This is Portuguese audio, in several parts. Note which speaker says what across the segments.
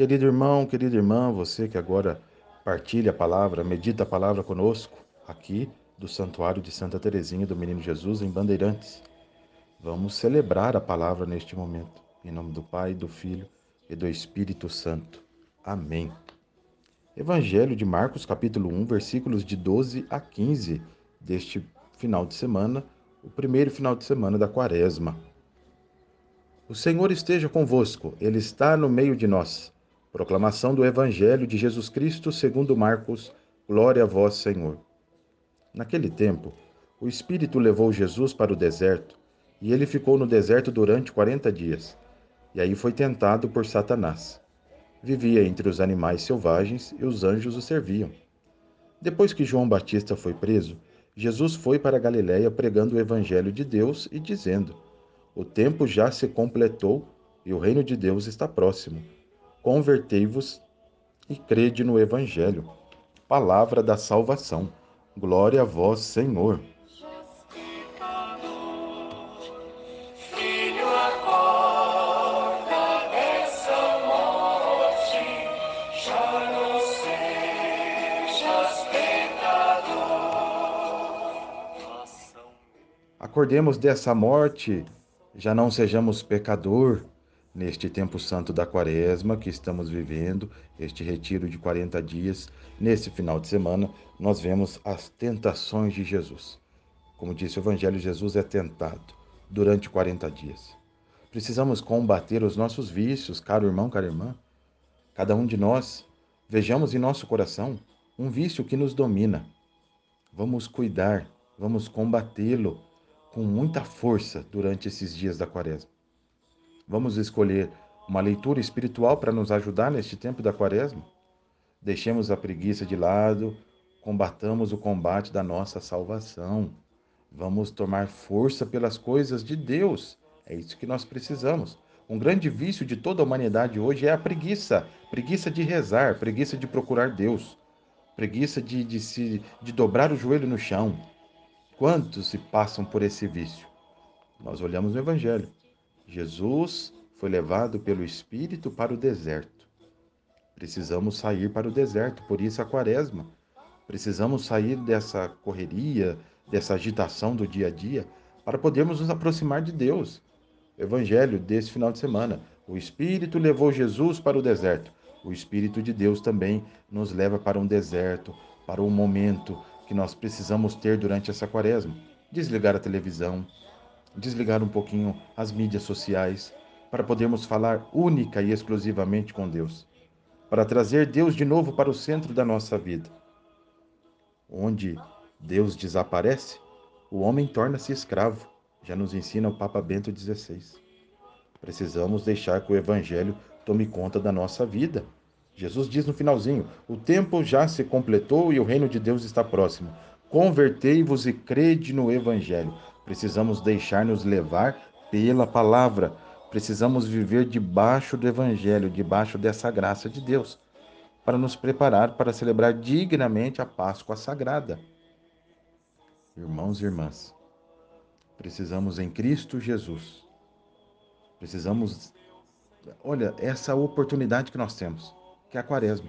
Speaker 1: Querido irmão, querida irmã, você que agora partilha a palavra, medita a palavra conosco, aqui do Santuário de Santa Teresinha do Menino Jesus em Bandeirantes. Vamos celebrar a palavra neste momento, em nome do Pai, do Filho e do Espírito Santo. Amém. Evangelho de Marcos, capítulo 1, versículos de 12 a 15 deste final de semana, o primeiro final de semana da Quaresma. O Senhor esteja convosco, Ele está no meio de nós. Proclamação do Evangelho de Jesus Cristo segundo Marcos. Glória a vós, Senhor. Naquele tempo, o Espírito levou Jesus para o deserto, e ele ficou no deserto durante quarenta dias. E aí foi tentado por Satanás. Vivia entre os animais selvagens e os anjos o serviam. Depois que João Batista foi preso, Jesus foi para Galiléia pregando o evangelho de Deus e dizendo: o tempo já se completou e o reino de Deus está próximo. Convertei-vos e crede no Evangelho. Palavra da salvação. Glória a vós, Senhor. Acordemos dessa morte já não sejamos pecador neste tempo santo da quaresma que estamos vivendo, este retiro de 40 dias. Nesse final de semana, nós vemos as tentações de Jesus. Como disse o Evangelho, Jesus é tentado durante 40 dias. Precisamos combater os nossos vícios, caro irmão, cara irmã. Cada um de nós, vejamos em nosso coração um vício que nos domina. Vamos cuidar, vamos combatê-lo com muita força durante esses dias da quaresma. Vamos escolher uma leitura espiritual para nos ajudar neste tempo da quaresma? Deixemos a preguiça de lado, combatamos o combate da nossa salvação. Vamos tomar força pelas coisas de Deus. É isso que nós precisamos. Um grande vício de toda a humanidade hoje é a preguiça. Preguiça de rezar, preguiça de procurar Deus, preguiça de, de, se, de dobrar o joelho no chão, Quantos se passam por esse vício? Nós olhamos no Evangelho. Jesus foi levado pelo Espírito para o deserto. Precisamos sair para o deserto, por isso a quaresma. Precisamos sair dessa correria, dessa agitação do dia a dia, para podermos nos aproximar de Deus. Evangelho desse final de semana. O Espírito levou Jesus para o deserto. O Espírito de Deus também nos leva para um deserto, para um momento que nós precisamos ter durante essa quaresma. Desligar a televisão, desligar um pouquinho as mídias sociais, para podermos falar única e exclusivamente com Deus, para trazer Deus de novo para o centro da nossa vida. Onde Deus desaparece, o homem torna-se escravo, já nos ensina o Papa Bento XVI. Precisamos deixar que o Evangelho tome conta da nossa vida Jesus diz no finalzinho: O tempo já se completou e o reino de Deus está próximo. Convertei-vos e crede no Evangelho. Precisamos deixar-nos levar pela palavra. Precisamos viver debaixo do Evangelho, debaixo dessa graça de Deus, para nos preparar para celebrar dignamente a Páscoa Sagrada. Irmãos e irmãs, precisamos em Cristo Jesus. Precisamos, olha, essa oportunidade que nós temos que é a quaresma.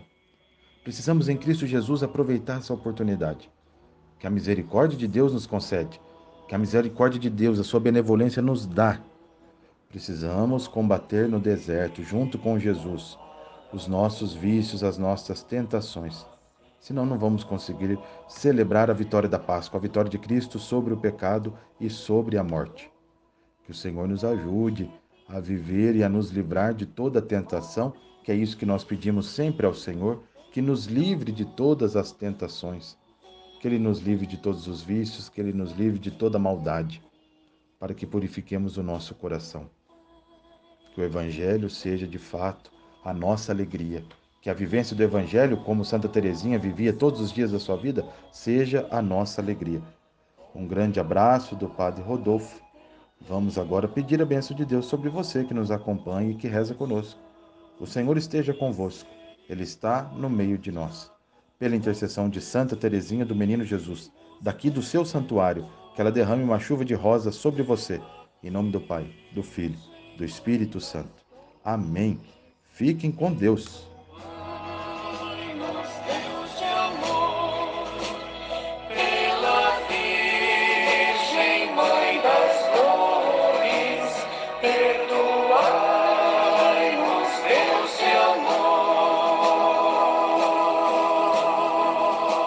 Speaker 1: Precisamos em Cristo Jesus aproveitar essa oportunidade que a misericórdia de Deus nos concede, que a misericórdia de Deus, a sua benevolência nos dá. Precisamos combater no deserto, junto com Jesus, os nossos vícios, as nossas tentações. Senão não vamos conseguir celebrar a vitória da Páscoa, a vitória de Cristo sobre o pecado e sobre a morte. Que o Senhor nos ajude a viver e a nos livrar de toda tentação que é isso que nós pedimos sempre ao Senhor, que nos livre de todas as tentações, que Ele nos livre de todos os vícios, que Ele nos livre de toda maldade, para que purifiquemos o nosso coração. Que o Evangelho seja de fato a nossa alegria, que a vivência do Evangelho, como Santa Teresinha vivia todos os dias da sua vida, seja a nossa alegria. Um grande abraço do Padre Rodolfo. Vamos agora pedir a bênção de Deus sobre você que nos acompanha e que reza conosco. O Senhor esteja convosco, Ele está no meio de nós. Pela intercessão de Santa Teresinha do Menino Jesus, daqui do seu santuário, que ela derrame uma chuva de rosas sobre você. Em nome do Pai, do Filho, do Espírito Santo. Amém. Fiquem com Deus.